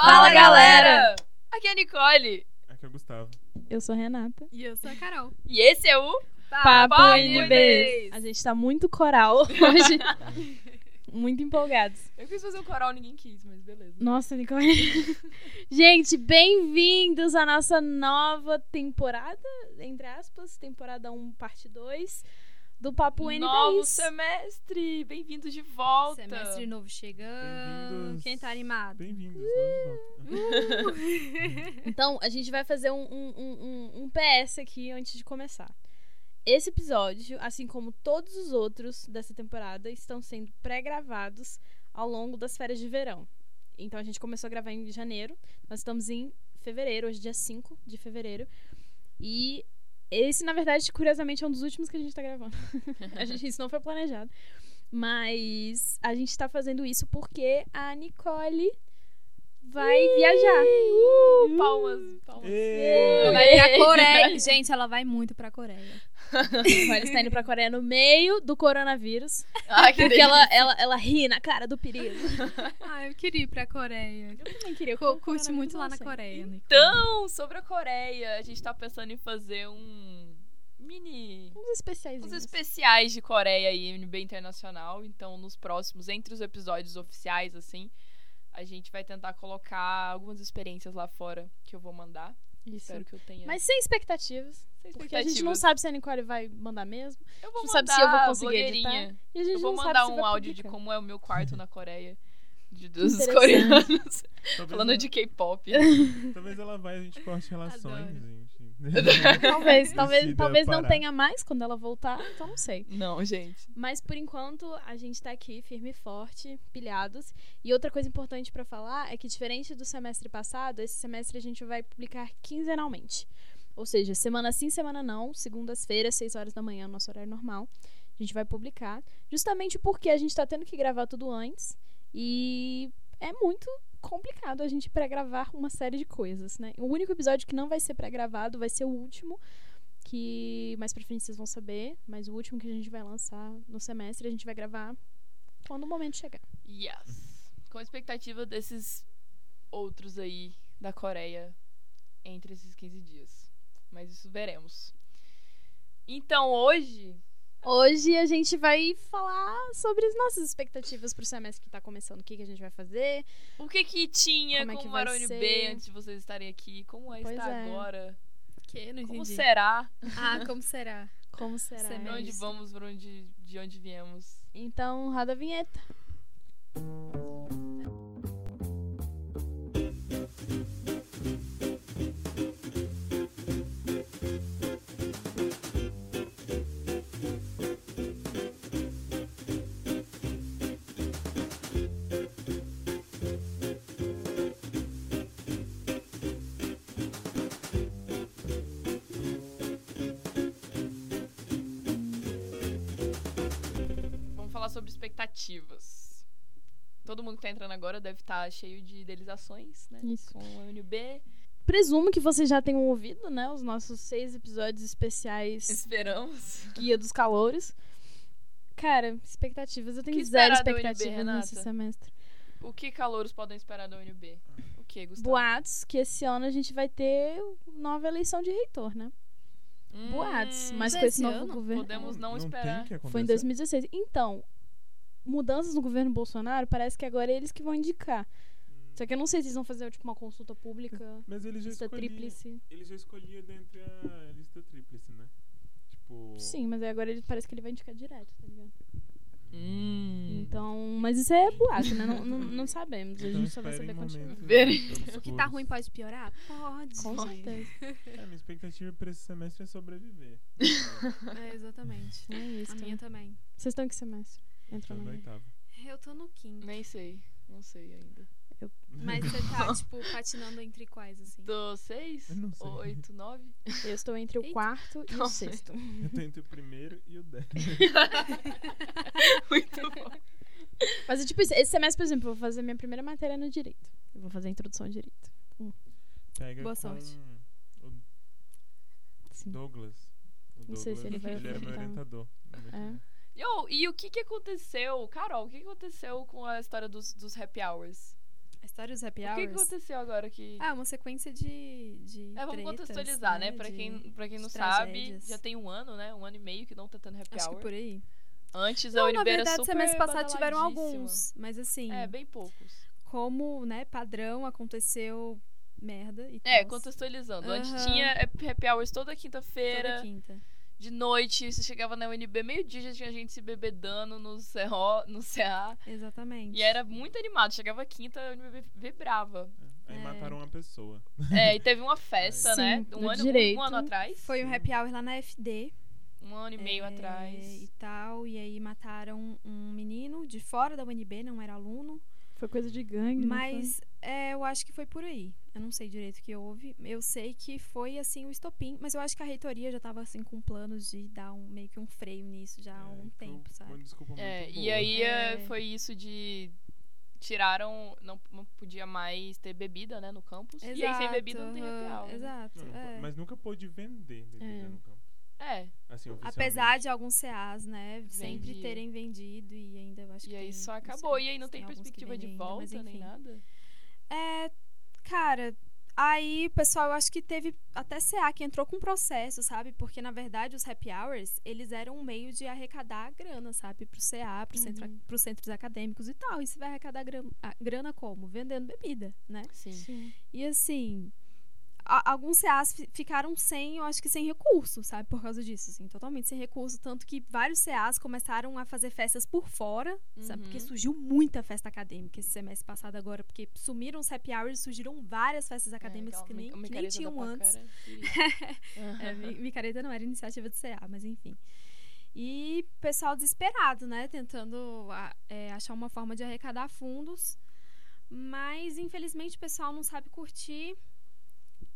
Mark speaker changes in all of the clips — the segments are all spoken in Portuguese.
Speaker 1: Fala, galera! Aqui é a Nicole.
Speaker 2: Aqui é o Gustavo.
Speaker 3: Eu sou a Renata.
Speaker 4: E eu sou a Carol.
Speaker 1: E esse é o
Speaker 3: Papo
Speaker 1: Papo
Speaker 3: NB.
Speaker 1: NB.
Speaker 3: A gente tá muito coral hoje. muito empolgados.
Speaker 1: Eu quis fazer um coral, ninguém quis, mas beleza.
Speaker 3: Nossa, Nicole. gente, bem-vindos à nossa nova temporada, entre aspas, temporada 1, parte 2 do Papo NB.
Speaker 1: Novo semestre! Bem-vindos de volta!
Speaker 4: Semestre novo chegando. Quem tá animado?
Speaker 2: Bem-vindos, estamos de volta.
Speaker 3: Então, a gente vai fazer um, um, um, um- um PS aqui antes de começar. Esse episódio, assim como todos os outros dessa temporada, estão sendo pré-gravados ao longo das férias de verão. Então, a gente começou a gravar em janeiro. Nós estamos em fevereiro, hoje, dia 5 de fevereiro. E esse, na verdade, curiosamente, é um dos últimos que a gente tá gravando. a gente, isso não foi planejado. Mas a gente tá fazendo isso porque a Nicole vai viajar.
Speaker 1: Uh, palmas, palmas.
Speaker 2: Ê!
Speaker 4: Vai pra Coreia. Gente, ela vai muito pra Coreia.
Speaker 3: Ela está indo pra Coreia no meio do coronavírus.
Speaker 1: Ai, que
Speaker 3: Porque
Speaker 1: delícia.
Speaker 3: ela, ela, ela ri na cara do perigo.
Speaker 4: Ah, eu queria ir pra Coreia.
Speaker 3: Eu também queria.
Speaker 4: Eu curte muito lá na Coreia, né?
Speaker 1: Então, sobre a Coreia, a gente tá pensando em fazer um mini...
Speaker 3: Uns especiais.
Speaker 1: Uns especiais de Coreia e NB Internacional. Então, nos próximos, entre os episódios oficiais, assim, a gente vai tentar colocar algumas experiências lá fora que eu vou mandar.
Speaker 3: Isso.
Speaker 1: Espero que eu tenha.
Speaker 3: Mas sem expectativas.
Speaker 1: sem
Speaker 3: Porque a gente não sabe se a Nicole vai mandar mesmo.
Speaker 1: Eu vou
Speaker 3: não sabe
Speaker 1: mandar
Speaker 3: se eu vou conseguir
Speaker 1: blogueirinha.
Speaker 3: editar. E a gente
Speaker 1: Eu vou mandar um áudio de como é o meu quarto na Coreia. De, dos coreanos.
Speaker 2: Talvez
Speaker 1: falando
Speaker 2: ela,
Speaker 1: de K-pop.
Speaker 2: Talvez ela vai a gente corte relações,
Speaker 3: Talvez, talvez, talvez não tenha mais quando ela voltar, então não sei.
Speaker 1: não, gente.
Speaker 3: Mas por enquanto a gente tá aqui firme e forte, pilhados. E outra coisa importante pra falar é que diferente do semestre passado, esse semestre a gente vai publicar quinzenalmente. Ou seja, semana sim, semana não, segundas-feiras, 6 horas da manhã, nosso horário normal. A gente vai publicar, justamente porque a gente tá tendo que gravar tudo antes e é muito complicado a gente pré-gravar uma série de coisas, né? O único episódio que não vai ser pré-gravado vai ser o último, que mais pra frente vocês vão saber, mas o último que a gente vai lançar no semestre a gente vai gravar quando o momento chegar.
Speaker 1: Yes. Com a expectativa desses outros aí da Coreia entre esses 15 dias. Mas isso veremos. Então hoje.
Speaker 3: Hoje a gente vai falar sobre as nossas expectativas pro semestre que tá começando, o que, que a gente vai fazer.
Speaker 1: O que que tinha
Speaker 3: Como é que
Speaker 1: como
Speaker 3: vai
Speaker 1: era o NB
Speaker 3: ser?
Speaker 1: antes de vocês estarem aqui? Como é
Speaker 3: Pois
Speaker 1: estar
Speaker 3: é.
Speaker 1: agora?
Speaker 4: Que? Não
Speaker 1: Como
Speaker 4: entendi.
Speaker 1: será?
Speaker 4: Ah, como será?
Speaker 3: Como será?
Speaker 1: Pra onde
Speaker 4: isso.
Speaker 1: vamos, pra onde, de onde viemos?
Speaker 3: Então, roda a vinheta.
Speaker 1: Vamos falar sobre expectativas. Todo mundo que tá entrando agora deve estar cheio de idealizações, né?
Speaker 3: Isso.
Speaker 1: Com o UNB.
Speaker 3: Presumo que vocês já tenham ouvido, né? Os nossos seis episódios especiais
Speaker 1: Esperamos.
Speaker 3: Guia dos Calouros. Cara, expectativas. Eu tenho
Speaker 1: que
Speaker 3: zero
Speaker 1: da UNB,
Speaker 3: expectativas nesse semestre.
Speaker 1: O que calouros podem esperar da UNB? O que, Gustavo?
Speaker 3: Boatos que esse ano a gente vai ter nova eleição de reitor, né?
Speaker 1: Hum,
Speaker 3: Boatos. Mas com
Speaker 4: Esse
Speaker 3: novo
Speaker 4: ano?
Speaker 3: governo.
Speaker 1: Podemos não,
Speaker 2: tem
Speaker 1: esperar.
Speaker 3: Foi em 2016. Então, mudanças no governo Bolsonaro, parece que agora é eles que vão indicar. Só que eu não sei se eles vão fazer tipo uma consulta pública,
Speaker 2: Mas ele já
Speaker 3: lista
Speaker 2: escolhia.
Speaker 3: tríplice.
Speaker 2: Ele já escolhia dentre a lista tríplice, né? Tipo.
Speaker 3: Sim, mas agora ele parece que ele vai indicar direto, tá ligado?
Speaker 1: Hum.
Speaker 3: Então, mas isso é boato, né? Não, não, não sabemos. A
Speaker 2: Então
Speaker 3: gente só vai saber
Speaker 1: Verem.
Speaker 4: O que tá ruim pode piorar? Pode.
Speaker 3: Com certeza.
Speaker 2: É, minha expectativa pra esse semestre é sobreviver.
Speaker 4: É, exatamente.
Speaker 3: É isso.
Speaker 4: A minha também.
Speaker 3: Vocês estão em que semestre? Entrou no meio.
Speaker 2: oitavo.
Speaker 4: Eu tô no quinto.
Speaker 1: Nem sei. Não sei ainda.
Speaker 4: Mas você tá, tipo, patinando entre quais, assim?
Speaker 1: Do seis?
Speaker 2: Eu não sei.
Speaker 1: Oito, nove?
Speaker 3: Eu estou entre o
Speaker 4: Eita.
Speaker 3: quarto e o
Speaker 1: Calma.
Speaker 3: sexto.
Speaker 2: Eu tô entre o primeiro e o décimo.
Speaker 1: Muito bom.
Speaker 3: Mas é tipo. Esse semestre, por exemplo, eu vou fazer minha primeira matéria no direito. Eu vou fazer a introdução ao direito.
Speaker 2: Pega
Speaker 4: Boa
Speaker 2: com
Speaker 4: sorte.
Speaker 2: o. Douglas. O
Speaker 3: Não sei se ele vai
Speaker 2: ele era meu
Speaker 3: orientar.
Speaker 2: orientador.
Speaker 3: É.
Speaker 1: Yo, e o que que aconteceu? Carol, o que que aconteceu com a história dos, dos happy hours?
Speaker 4: A História dos happy
Speaker 1: O que,
Speaker 4: hours.
Speaker 1: que aconteceu agora que.
Speaker 4: Ah, uma sequência de. de
Speaker 1: é, vamos
Speaker 4: tretas,
Speaker 1: contextualizar, né? Pra
Speaker 4: de-
Speaker 1: quem, pra quem não sabe, já tem um ano, né? Um ano e meio que não tá tendo happy
Speaker 4: Acho
Speaker 1: hour.
Speaker 4: que por aí.
Speaker 1: Antes a
Speaker 4: Não,
Speaker 1: UNB
Speaker 4: na
Speaker 1: era
Speaker 4: verdade,
Speaker 1: super
Speaker 4: semestre passado tiveram alguns. Mas assim,
Speaker 1: É, bem poucos.
Speaker 4: como, né, padrão, aconteceu merda e
Speaker 1: É, contextualizando. Antes
Speaker 4: Aham.
Speaker 1: tinha happy hours toda
Speaker 4: Toda
Speaker 1: quinta-feira,
Speaker 4: quinta.
Speaker 1: De noite. Você chegava na UNB, meio-dia já tinha gente se bebedando no, CRO, no CA.
Speaker 4: Exatamente.
Speaker 1: E era muito animado. Chegava quinta, a UNB vibrava.
Speaker 2: É. Aí
Speaker 4: É.
Speaker 2: mataram uma pessoa.
Speaker 1: É, e teve uma festa,
Speaker 3: Sim,
Speaker 1: né? Um ano,
Speaker 3: direito.
Speaker 1: um ano atrás.
Speaker 4: Foi um happy hour lá na FD.
Speaker 1: Um ano e meio
Speaker 4: é,
Speaker 1: atrás.
Speaker 4: E tal. E aí mataram um menino de fora da UNB, não era aluno.
Speaker 3: Foi coisa de gangue,
Speaker 4: Mas é, eu acho que foi por aí. Eu não sei direito o que houve. Eu sei que foi assim o estopim, mas eu acho que a reitoria já tava assim com planos de dar um meio que um freio nisso já há
Speaker 2: É,
Speaker 4: um
Speaker 2: foi
Speaker 4: tempo,
Speaker 2: Uma
Speaker 4: sabe?
Speaker 2: desculpa
Speaker 1: É,
Speaker 2: muito
Speaker 1: e
Speaker 2: boa.
Speaker 1: aí é,
Speaker 4: É.
Speaker 1: foi isso de. Tiraram. Não, não podia mais ter bebida, né, no campus. e aí sem bebida não tem happy hour. né?
Speaker 4: Exato.
Speaker 2: Não,
Speaker 4: é.
Speaker 2: Mas nunca pôde vender bebida
Speaker 3: É.
Speaker 2: no campo.
Speaker 1: É.
Speaker 2: Assim.
Speaker 4: Apesar de alguns CAs, né, sempre terem vendido e ainda eu acho que
Speaker 1: E aí
Speaker 4: tem-
Speaker 1: só acabou.
Speaker 4: sei
Speaker 1: E aí não
Speaker 4: se
Speaker 1: tem
Speaker 4: que
Speaker 1: perspectiva de
Speaker 4: vendem ainda,
Speaker 1: volta nem nada.
Speaker 4: É, cara, aí, pessoal, eu acho que teve até CA que entrou com processo, sabe? Porque, na verdade, os happy hours, eles eram um meio de arrecadar grana, sabe? Pro CA, pro centro,
Speaker 3: Uhum.
Speaker 4: pros centros acadêmicos e tal. E você vai arrecadar grana, a- grana como? Vendendo bebida, né?
Speaker 1: Sim.
Speaker 3: Sim.
Speaker 4: E assim, a- alguns CAs fi- ficaram sem, eu acho que sem recurso, sabe? Por causa disso, assim, totalmente sem recurso. Tanto que vários CAs começaram a fazer festas por fora, sabe? Porque
Speaker 1: Uhum.
Speaker 4: surgiu muita festa acadêmica esse semestre passado agora, porque sumiram os happy hours, surgiram várias festas acadêmicas
Speaker 1: É,
Speaker 4: que nem, que nem tinham antes.
Speaker 1: querida.
Speaker 4: É, mi- micareta não era iniciativa do CA, mas enfim. E pessoal desesperado, né? Tentando é, achar uma forma de arrecadar fundos. Mas, infelizmente, o pessoal não sabe curtir.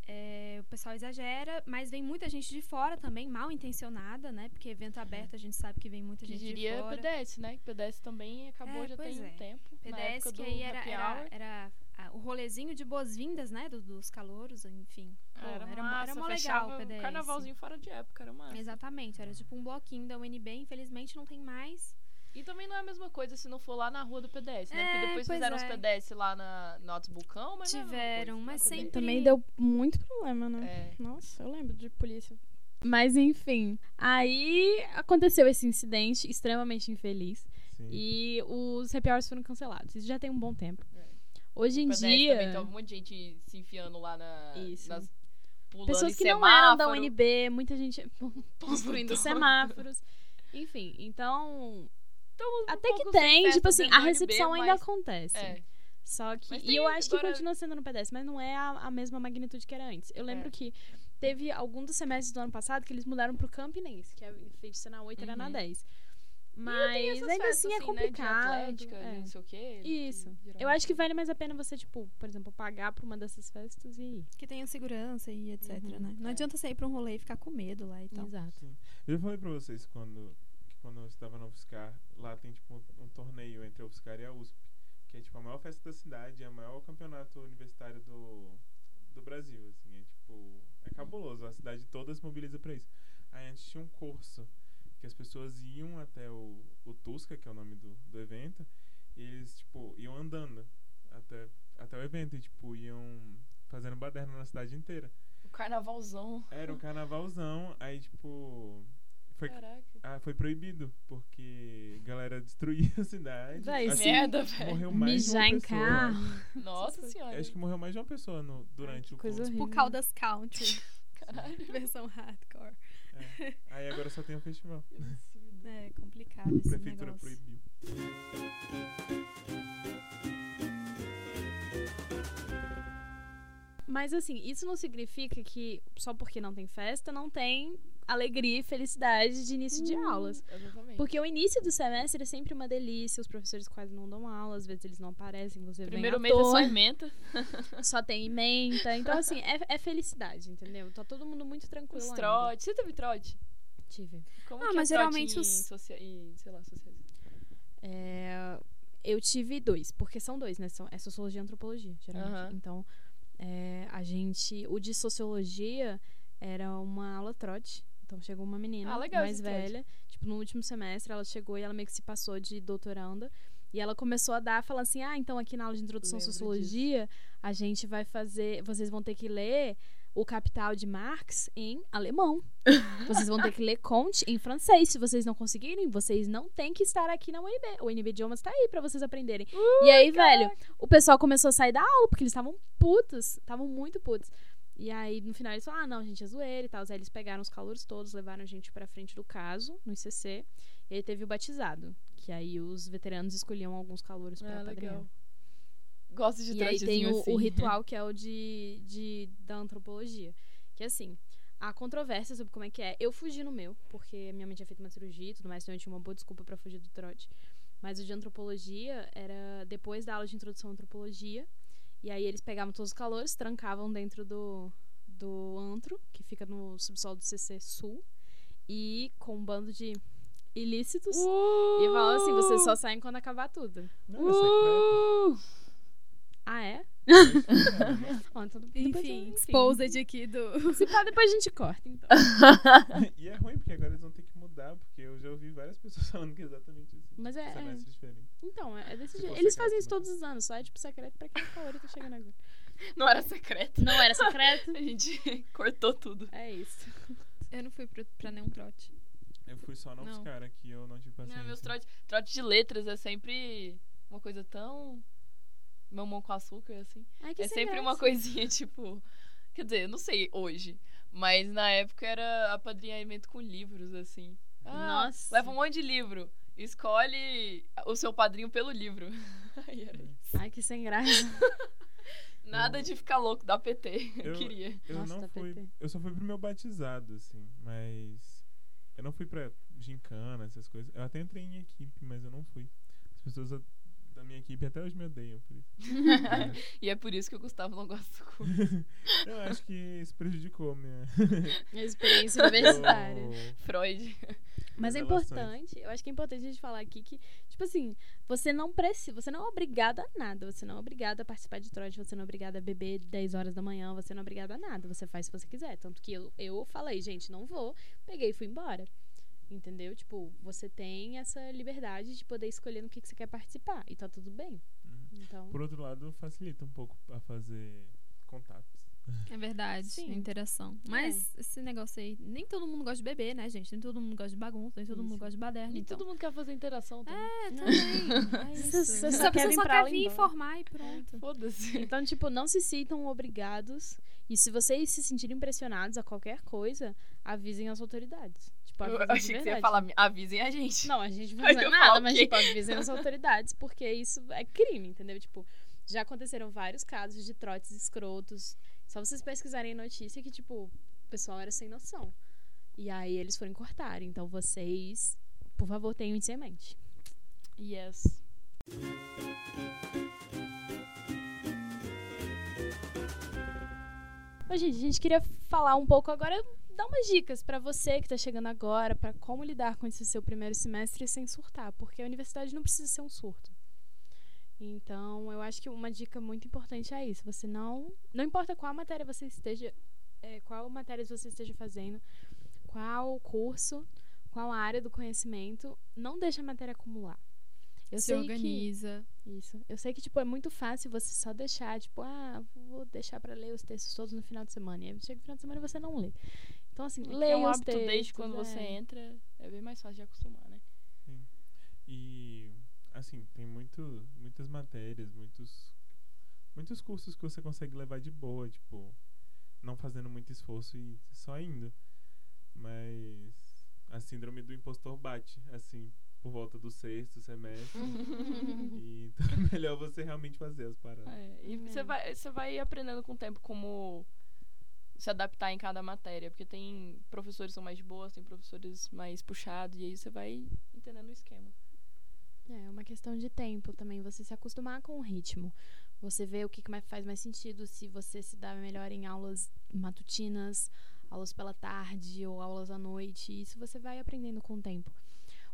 Speaker 4: É, o pessoal exagera, mas vem muita gente de fora também, mal intencionada, né? Porque evento aberto a gente sabe que vem muita gente de
Speaker 1: diria
Speaker 4: fora.
Speaker 1: PDS, né? PDS também acabou
Speaker 4: É,
Speaker 1: já tem
Speaker 4: é.
Speaker 1: um tempo.
Speaker 4: PDS, que aí era, era, era o rolezinho de boas-vindas, né? do- dos calouros, enfim. Pô,
Speaker 1: era,
Speaker 4: era,
Speaker 1: massa,
Speaker 4: era mó legal o PDS.
Speaker 1: Carnavalzinho fora de época, era massa.
Speaker 4: Exatamente, era tipo um bloquinho da UNB, infelizmente não tem mais.
Speaker 1: E também não é a mesma coisa se não for lá na rua do PDS, né?
Speaker 4: É,
Speaker 1: Porque depois
Speaker 4: pois
Speaker 1: fizeram
Speaker 4: é.
Speaker 1: os PDS lá na, no Altos Bucão, mas
Speaker 4: Tiveram,
Speaker 1: não é a mesma coisa,
Speaker 4: mas
Speaker 1: né?
Speaker 4: sempre-
Speaker 3: Também deu muito problema, né?
Speaker 1: É.
Speaker 3: Nossa, eu lembro de polícia. Mas enfim, aí aconteceu esse incidente extremamente infeliz
Speaker 2: Sim.
Speaker 3: e os happy hours foram cancelados. Isso já tem um bom tempo.
Speaker 1: É.
Speaker 3: Hoje em
Speaker 1: O PDS
Speaker 3: dia,
Speaker 1: também tava um monte de gente se enfiando lá na.
Speaker 3: Isso.
Speaker 1: Nas, pulando
Speaker 3: pessoas que não eram da. UNB, muita gente construindo semáforos. Enfim, então
Speaker 1: Então, um
Speaker 3: até que
Speaker 1: pouco sem
Speaker 3: tem, tipo assim, a recepção ainda
Speaker 1: mas-
Speaker 3: acontece.
Speaker 1: É.
Speaker 3: Só que.
Speaker 1: Mas
Speaker 3: E
Speaker 1: tem
Speaker 3: eu acho que
Speaker 1: agora-
Speaker 3: continua sendo no PDS, mas não é a, a mesma magnitude que era antes. Eu lembro
Speaker 1: É.
Speaker 3: que teve algum dos semestres do ano passado que eles mudaram pro Campinense, que em vez de ser na 8 era na
Speaker 1: Uhum.
Speaker 3: 10.
Speaker 1: E tem
Speaker 3: Mas ainda
Speaker 1: festas,
Speaker 3: assim é
Speaker 1: né, de
Speaker 3: complicado.
Speaker 1: atlética, de
Speaker 3: é.
Speaker 1: não sei o quê. que
Speaker 3: Isso. Eu
Speaker 1: geralmente
Speaker 3: acho que
Speaker 1: tem.
Speaker 3: vale mais a pena você, tipo, por exemplo, pagar pra uma dessas festas e ir.
Speaker 4: Que tenha segurança e etc,
Speaker 3: Uhum,
Speaker 4: né? Não
Speaker 1: é.
Speaker 4: adianta sair pra um rolê e ficar com medo lá e tal.
Speaker 3: Exato.
Speaker 2: Sim. Eu já falei pra vocês quando, que quando eu estava no UFSCar, lá tem tipo um, um torneio entre a UFSCar e a USP, que é tipo a maior festa da cidade, é o maior campeonato universitário do, do Brasil, assim, é tipo, é cabuloso, a cidade toda se mobiliza pra isso. Aí antes tinha um curso que as pessoas iam até o, o Tusca, que é o nome do, do evento, e eles, tipo, iam andando até, até o evento e, tipo, iam fazendo baderna na cidade inteira.
Speaker 1: O carnavalzão.
Speaker 2: Era um carnavalzão, aí, tipo, foi,
Speaker 1: Caraca.
Speaker 2: ah, foi proibido, porque a galera destruía a cidade.
Speaker 3: Véi,
Speaker 2: Acho
Speaker 3: sim.
Speaker 2: que
Speaker 1: Merda, velho.
Speaker 2: Morreu mais de uma
Speaker 3: Mijar em
Speaker 2: pessoa.
Speaker 3: carro.
Speaker 1: Nossa senhora.
Speaker 2: Acho que morreu mais de uma pessoa no, durante
Speaker 3: que
Speaker 2: o
Speaker 3: coisa.
Speaker 4: Tipo Caldas Country,
Speaker 1: Caralho.
Speaker 4: versão hardcore.
Speaker 2: É. Aí agora só tem o festival.
Speaker 4: É complicado
Speaker 2: A
Speaker 4: esse
Speaker 2: prefeitura
Speaker 4: negócio.
Speaker 2: proibiu.
Speaker 3: Mas assim, isso não significa que só porque não tem festa, não tem alegria e felicidade de início de aulas.
Speaker 1: Exatamente.
Speaker 3: Porque o início do semestre é sempre uma delícia, os professores quase não dão aula, às vezes eles não aparecem, você
Speaker 1: Primeiro
Speaker 3: vem
Speaker 1: mês
Speaker 3: à
Speaker 1: é só
Speaker 3: toa,
Speaker 1: ementa.
Speaker 3: só tem ementa. Então, assim, é, é felicidade, entendeu? Tá todo mundo muito tranquilo
Speaker 1: Os
Speaker 3: ainda.
Speaker 1: trote. Você teve trote?
Speaker 3: Tive.
Speaker 1: Como
Speaker 4: Ah,
Speaker 1: que
Speaker 4: mas
Speaker 1: é
Speaker 4: geralmente
Speaker 1: em
Speaker 4: os-
Speaker 1: socia- em, sei lá, sociais?
Speaker 3: É, eu tive dois, porque são dois, né? São, é sociologia e antropologia, geralmente. Então, é, a gente. O de sociologia era uma aula trote. Então chegou uma menina
Speaker 1: Ah, legal
Speaker 3: mais
Speaker 1: esse trote.
Speaker 3: velha. Tipo, no último semestre, ela chegou e ela meio que se passou de doutoranda. E ela começou a dar, falando assim: ah, então aqui na aula de introdução à sociologia, a gente vai fazer. Vocês vão ter que ler o Capital de Marx em alemão. vocês vão ter que ler Comte em francês. Se vocês não conseguirem, vocês não têm que estar aqui na UNB. O UNB Idiomas tá aí pra vocês aprenderem. e aí, velho, o pessoal começou a sair da aula, porque eles estavam putos. Estavam muito putos. E aí, no final, eles falaram, ah, não, gente, é zoeira e tal. Aí eles pegaram os calouros todos, levaram a gente pra frente do caso, no ICC. E aí teve o batizado. Que aí os veteranos escolhiam alguns calouros pra
Speaker 1: Ah. Gosto de
Speaker 3: E aí tem o,
Speaker 1: assim.
Speaker 3: o ritual que é o de, de da antropologia. Que assim, há controvérsia sobre como é que é. Eu fugi no meu, porque minha mãe tinha feito uma cirurgia e tudo mais, então eu tinha uma boa desculpa pra fugir do trote. Mas o de antropologia era depois da aula de introdução à antropologia. E aí eles pegavam todos os calores, trancavam dentro do, do antro, que fica no subsolo do CC Sul. E com um bando de ilícitos. E falavam assim, vocês só saem quando acabar tudo.
Speaker 2: Não, é secreto.
Speaker 3: Ah, é? Ó, então depois-
Speaker 4: Enfim,
Speaker 3: enfim.
Speaker 4: exposed aqui do.
Speaker 3: Se pá, depois a gente corta, então.
Speaker 2: e é ruim, porque agora eles vão ter que mudar, porque eu já ouvi várias pessoas falando que é exatamente isso.
Speaker 3: Mas é-
Speaker 2: Semestre diferente.
Speaker 3: Então, é é desse
Speaker 2: Se
Speaker 3: jeito. Eles fazem isso todos os anos, só é tipo secreto pra quem falou, tá chegando agora.
Speaker 1: Não era secreto.
Speaker 3: Não era secreto?
Speaker 1: A gente cortou tudo.
Speaker 3: É isso.
Speaker 4: Eu não fui pro- pra nenhum trote.
Speaker 2: Eu fui só na
Speaker 4: Não.
Speaker 2: UFSCar aqui, eu não tive paciência.
Speaker 1: Não, meus trote, trote de letras é sempre uma coisa tão. Mamão com açúcar, assim.
Speaker 3: Ai, que
Speaker 1: é
Speaker 3: sem
Speaker 1: sempre
Speaker 3: graça.
Speaker 1: uma coisinha, tipo. Quer dizer, eu não sei hoje. Mas na época era apadrinhamento com livros, assim. Ah,
Speaker 3: Nossa.
Speaker 1: Leva um monte de livro. Escolhe o seu padrinho pelo livro. Aí era isso.
Speaker 3: Ai, que sem graça.
Speaker 1: Nada de ficar louco da PT. Eu,
Speaker 2: Eu-
Speaker 1: queria.
Speaker 2: Eu
Speaker 3: Nossa,
Speaker 2: não fui.
Speaker 3: PT.
Speaker 2: Eu só fui pro meu batizado, assim, mas. Eu não fui pra gincana, essas coisas. Eu até entrei em equipe, mas eu não fui. As pessoas da- minha equipe até hoje me odeiam por isso.
Speaker 1: E é por isso que o Gustavo não gosta do curso.
Speaker 2: eu acho que isso prejudicou minha.
Speaker 3: Minha experiência universitária.
Speaker 1: Freud.
Speaker 3: Mas é importante, eu acho que é importante a gente falar aqui que, tipo assim, você não precisa, você não é obrigado a nada, você não é obrigado a participar de trote, você não é obrigado a beber 10 horas da manhã, você não é obrigado a nada, você faz se você quiser. Tanto que eu, eu falei, gente, não vou, peguei e fui embora. Entendeu? Tipo, você tem essa liberdade de poder escolher no que, que você quer participar. E tá tudo bem.
Speaker 2: Uhum.
Speaker 3: Então.
Speaker 2: Por outro lado, facilita um pouco a fazer contatos.
Speaker 4: É verdade,
Speaker 3: Sim.
Speaker 4: interação. Mas esse negócio aí, nem todo mundo gosta de beber, né, gente? Nem todo mundo gosta de bagunça, nem todo
Speaker 3: Isso.
Speaker 4: mundo gosta de baderna.
Speaker 1: E
Speaker 4: Então.
Speaker 1: todo mundo quer fazer interação também.
Speaker 4: É,
Speaker 3: Não.
Speaker 4: também. É
Speaker 3: Você-
Speaker 4: isso.
Speaker 3: você
Speaker 4: Só
Speaker 3: quer
Speaker 4: só quer
Speaker 3: e
Speaker 4: vir informar e pronto.
Speaker 1: Foda-se.
Speaker 3: Então, tipo, não se sintam obrigados. E se vocês se sentirem pressionados a qualquer coisa, avisem as autoridades. Tipo,
Speaker 1: Eu achei que você ia falar, avisem a gente.
Speaker 3: Não, a gente não fazer nada, mas, tipo, avisem as autoridades, porque isso é crime, entendeu? Tipo, já aconteceram vários casos de trotes escrotos. Só vocês pesquisarem notícia que, tipo, o pessoal era sem noção. E aí eles foram cortar. Então vocês, por favor, tenham isso em mente.
Speaker 1: Yes.
Speaker 3: Ô, gente, a gente queria falar um pouco agora, dar umas dicas pra você que tá chegando agora, pra como lidar com esse seu primeiro semestre sem surtar, porque a universidade não precisa ser um surto. Então, eu acho que uma dica muito importante é isso. Você não. Não importa qual matéria você esteja. é, qual matéria você esteja fazendo, qual curso, qual área do conhecimento, não deixa a matéria acumular. Eu
Speaker 4: Se
Speaker 3: sei
Speaker 4: organiza.
Speaker 3: que. Isso. Eu sei que, tipo, é muito fácil você só deixar, tipo, ah, vou deixar pra ler os textos todos no final de semana. E aí chega no final de semana e você não lê. Então, assim,
Speaker 1: É
Speaker 3: leia
Speaker 1: um hábito
Speaker 3: textos.
Speaker 1: desde quando
Speaker 3: é.
Speaker 1: você entra, é bem mais fácil de acostumar, né?
Speaker 2: E assim, tem muito, muitas matérias, muitos muitos cursos que você consegue levar de boa, tipo, não fazendo muito esforço e só indo. Mas a síndrome do impostor bate, assim, por volta do sexto semestre. e então é melhor você realmente fazer as paradas.
Speaker 1: É, e
Speaker 3: É.
Speaker 1: você vai, você vai aprendendo com o tempo como se adaptar em cada matéria, porque tem professores que são mais de boas, tem professores mais puxados, e aí você vai entendendo o esquema.
Speaker 3: É uma questão de tempo também, você se acostumar com o ritmo. Você vê o que que faz mais sentido, se você se dá melhor em aulas matutinas, aulas pela tarde ou aulas à noite. Isso você vai aprendendo com o tempo.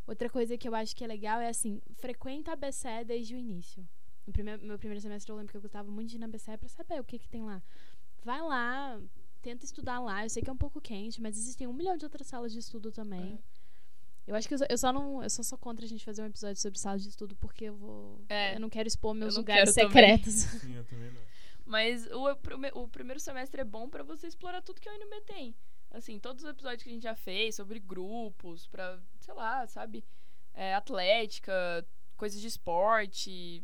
Speaker 3: Outra coisa que eu acho que é legal é assim, frequenta a BCE desde o início. No primeiro, meu primeiro semestre eu lembro que eu gostava muito de ir na BCE pra saber o que que tem lá. Vai lá, tenta estudar lá. Eu sei que é um pouco quente, mas existem um milhão de outras salas de estudo também. Eu acho que eu só, eu só não. Eu só sou contra a gente fazer um episódio sobre sala de estudo, porque eu vou.
Speaker 1: É.
Speaker 3: Eu não quero expor meus lugares
Speaker 1: também.
Speaker 3: secretos.
Speaker 2: Sim, eu também não.
Speaker 1: Mas o, o primeiro semestre é bom pra você explorar tudo que a UNB tem. Assim, todos os episódios que a gente já fez sobre grupos, pra, sei lá, sabe? É, atlética, coisas de esporte,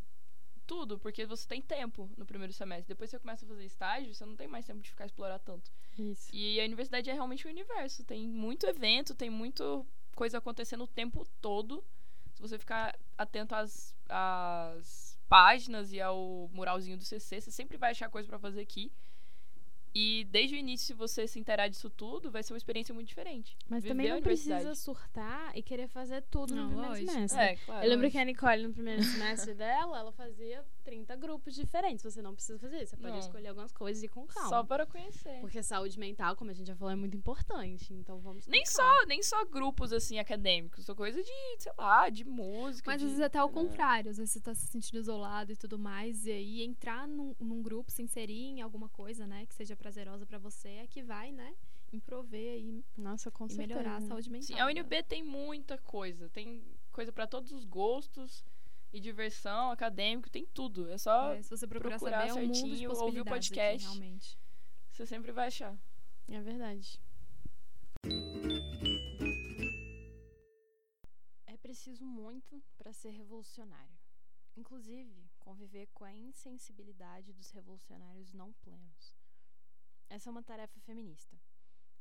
Speaker 1: tudo, porque você tem tempo no primeiro semestre. Depois você começa a fazer estágio, você não tem mais tempo de ficar explorar tanto.
Speaker 3: Isso.
Speaker 1: E a universidade é realmente um universo. Tem muito evento, tem muito coisa acontecendo o tempo todo. Se você ficar atento às, às páginas e ao muralzinho do CC, você sempre vai achar coisa pra fazer aqui. E desde o início, se você se inteirar disso tudo, vai ser uma experiência muito diferente.
Speaker 3: Mas
Speaker 1: Viver
Speaker 3: também não precisa surtar e querer fazer tudo
Speaker 4: Não,
Speaker 3: no primeiro
Speaker 4: lógico.
Speaker 3: semestre.
Speaker 1: É, claro.
Speaker 3: Eu lembro
Speaker 1: lógico.
Speaker 3: que a Nicole, no primeiro semestre dela, ela fazia 30 grupos diferentes. Você não precisa fazer isso. Você pode
Speaker 1: Não.
Speaker 3: escolher algumas coisas e ir com calma.
Speaker 1: Só para conhecer.
Speaker 3: Porque saúde mental, como a gente já falou, é muito importante. Então vamos
Speaker 1: Nem
Speaker 3: calma.
Speaker 1: só, nem só grupos assim acadêmicos, só coisa de, sei lá, de música.
Speaker 4: Mas
Speaker 1: de,
Speaker 4: às vezes até ao
Speaker 1: né?
Speaker 4: contrário, às vezes você tá se sentindo isolado e tudo mais, e aí entrar num, num grupo, se inserir em alguma coisa, né, que seja prazerosa pra você, é que vai, né, improver aí
Speaker 3: Nossa, com
Speaker 4: e
Speaker 3: certeza.
Speaker 4: melhorar a saúde mental.
Speaker 1: Sim, a UNB tem muita coisa. Tem coisa pra todos os gostos e diversão, acadêmico, tem tudo. É só
Speaker 4: É, se você procurar,
Speaker 1: procurar
Speaker 4: saber, é um mundo de
Speaker 1: certinho, ouvir o
Speaker 4: possibilidades aqui,
Speaker 1: podcast.
Speaker 4: realmente.
Speaker 1: você sempre vai achar.
Speaker 3: É verdade. É preciso muito para ser revolucionário. Inclusive, conviver com a insensibilidade dos revolucionários não plenos. Essa é uma tarefa feminista.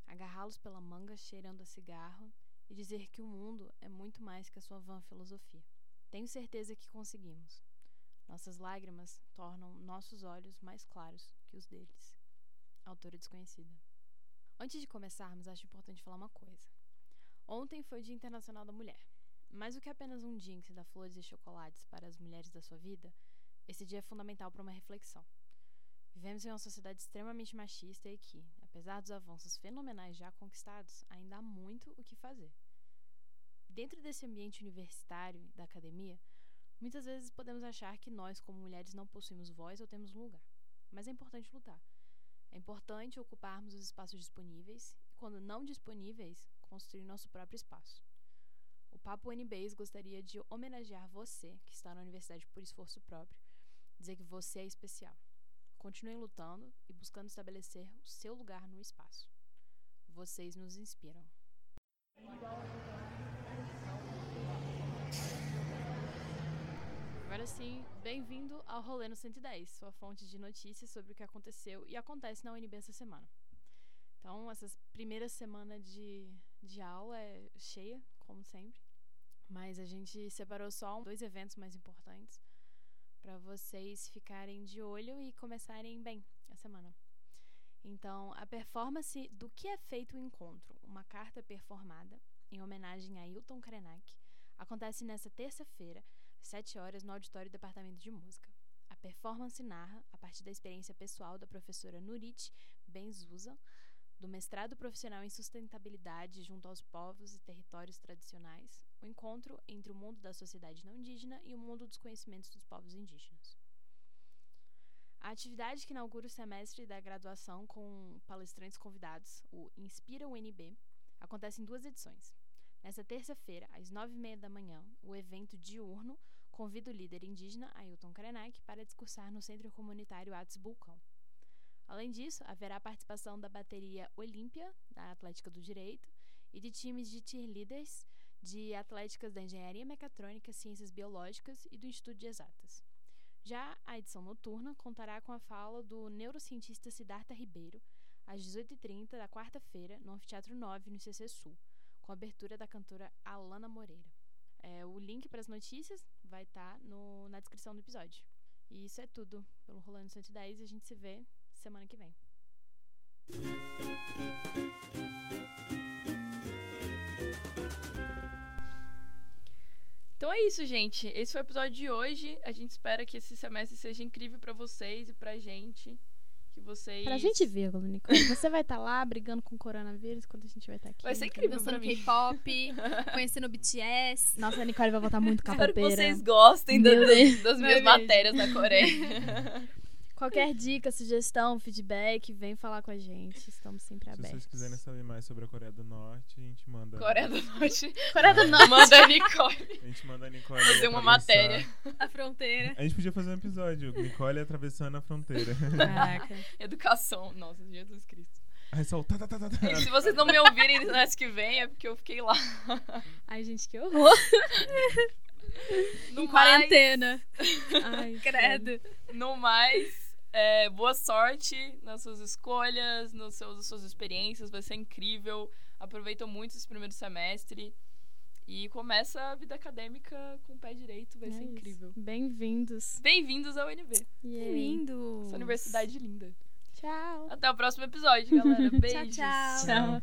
Speaker 3: Agarrá-los pela manga cheirando a cigarro e dizer que o mundo é muito mais que a sua vã filosofia. Tenho certeza que conseguimos. Nossas lágrimas tornam nossos olhos mais claros que os deles. Autora desconhecida. Antes de começarmos, acho importante falar uma coisa. Ontem foi o Dia Internacional da Mulher. Mais do que apenas um dia em que se dá flores e chocolates para as mulheres da sua vida, esse dia é fundamental para uma reflexão. Vivemos em uma sociedade extremamente machista e que, apesar dos avanços fenomenais já conquistados, ainda há muito o que fazer. Dentro desse ambiente universitário da academia, muitas vezes podemos achar que nós, como mulheres, não possuímos voz ou temos um lugar. Mas é importante lutar. É importante ocuparmos os espaços disponíveis e, quando não disponíveis, construir nosso próprio espaço. O Papo NBs gostaria de homenagear você, que está na universidade por esforço próprio, dizer que você é especial. Continue lutando e buscando estabelecer o seu lugar no espaço. Vocês nos inspiram. Agora sim, bem-vindo ao Rolê no 110, sua fonte de notícias sobre o que aconteceu e acontece na UNB essa semana. Então, essa primeira semana de, de aula é cheia, como sempre, mas a gente separou só dois eventos mais importantes para vocês ficarem de olho e começarem bem a semana. Então, a performance do que é feito o encontro, uma carta performada em homenagem a Hilton Krenak, acontece nesta terça-feira, às 7 horas, no auditório do Departamento de Música. A performance narra, a partir da experiência pessoal da professora Nurit Benzusa, do mestrado profissional em sustentabilidade junto aos povos e territórios tradicionais, o encontro entre o mundo da sociedade não indígena e o mundo dos conhecimentos dos povos indígenas. A atividade que inaugura o semestre da graduação com palestrantes convidados, o Inspira UNB, acontece em duas edições. Nesta terça-feira, às nove e meia da manhã, o evento diurno convida o líder indígena Ailton Krenak para discursar no Centro Comunitário Atos Bulcão. Além disso, haverá participação da bateria Olímpia, da Atlética do Direito, e de times de cheerleaders de atléticas da Engenharia Mecatrônica, Ciências Biológicas e do Instituto de Exatas. Já a edição noturna contará com a fala do neurocientista Siddhartha Ribeiro, às 18h30 da quarta-feira, no Anfiteatro 9, no CC Sul, com a abertura da cantora Alana Moreira. É, o link para as notícias vai estar na descrição do episódio. E isso é tudo pelo Rolando 110 e a gente se vê semana que vem.
Speaker 1: Então é isso, gente. Esse foi o episódio de hoje. A gente espera que esse semestre seja incrível pra vocês e pra gente. Vocês.
Speaker 3: Pra gente, vírgula, Nicole. Você vai estar lá brigando com o coronavírus quando a gente vai estar aqui.
Speaker 1: Vai ser incrível pra
Speaker 4: Dançando
Speaker 1: mim.
Speaker 4: K-pop, conhecendo BTS.
Speaker 3: Nossa, a Nicole vai voltar muito
Speaker 1: Espero que
Speaker 3: capoeira.
Speaker 1: vocês gostem da- das
Speaker 3: Não
Speaker 1: minhas matérias da Coreia.
Speaker 3: Qual Qualquer dica, sugestão, feedback, vem falar com a gente. Estamos sempre
Speaker 2: Se
Speaker 3: abertos.
Speaker 2: vocês quiserem saber mais sobre a Coreia do Norte, a gente manda.
Speaker 1: Coreia do Norte.
Speaker 3: Coreia do Norte.
Speaker 1: Manda a Nicole.
Speaker 2: A gente manda a Nicole.
Speaker 1: Fazer uma matéria.
Speaker 4: A fronteira.
Speaker 2: A gente podia fazer um episódio, Nicole atravessando a fronteira.
Speaker 3: Caraca.
Speaker 1: Educação. Nossa, Jesus Cristo.
Speaker 2: Aí só tá, tá, tá, tá, tá.
Speaker 1: E se vocês não me ouvirem no ano que vem, é porque eu fiquei lá.
Speaker 3: Ai, gente, que horror.
Speaker 1: No
Speaker 3: em
Speaker 1: mais-
Speaker 3: quarentena. Ai,
Speaker 4: Credo.
Speaker 1: No mais, é, boa sorte nas suas escolhas, nos seus, nas suas experiências, vai ser incrível. Aproveita muito esse primeiro semestre e começa a vida acadêmica com o pé direito, vai
Speaker 3: É
Speaker 1: ser
Speaker 3: isso.
Speaker 1: incrível.
Speaker 3: Bem-vindos.
Speaker 1: Bem-vindos ao UNB.
Speaker 4: Lindo.
Speaker 1: essa universidade linda.
Speaker 3: Tchau.
Speaker 1: Até o próximo episódio, galera. Beijos.
Speaker 4: tchau.
Speaker 3: Tchau.
Speaker 5: Uma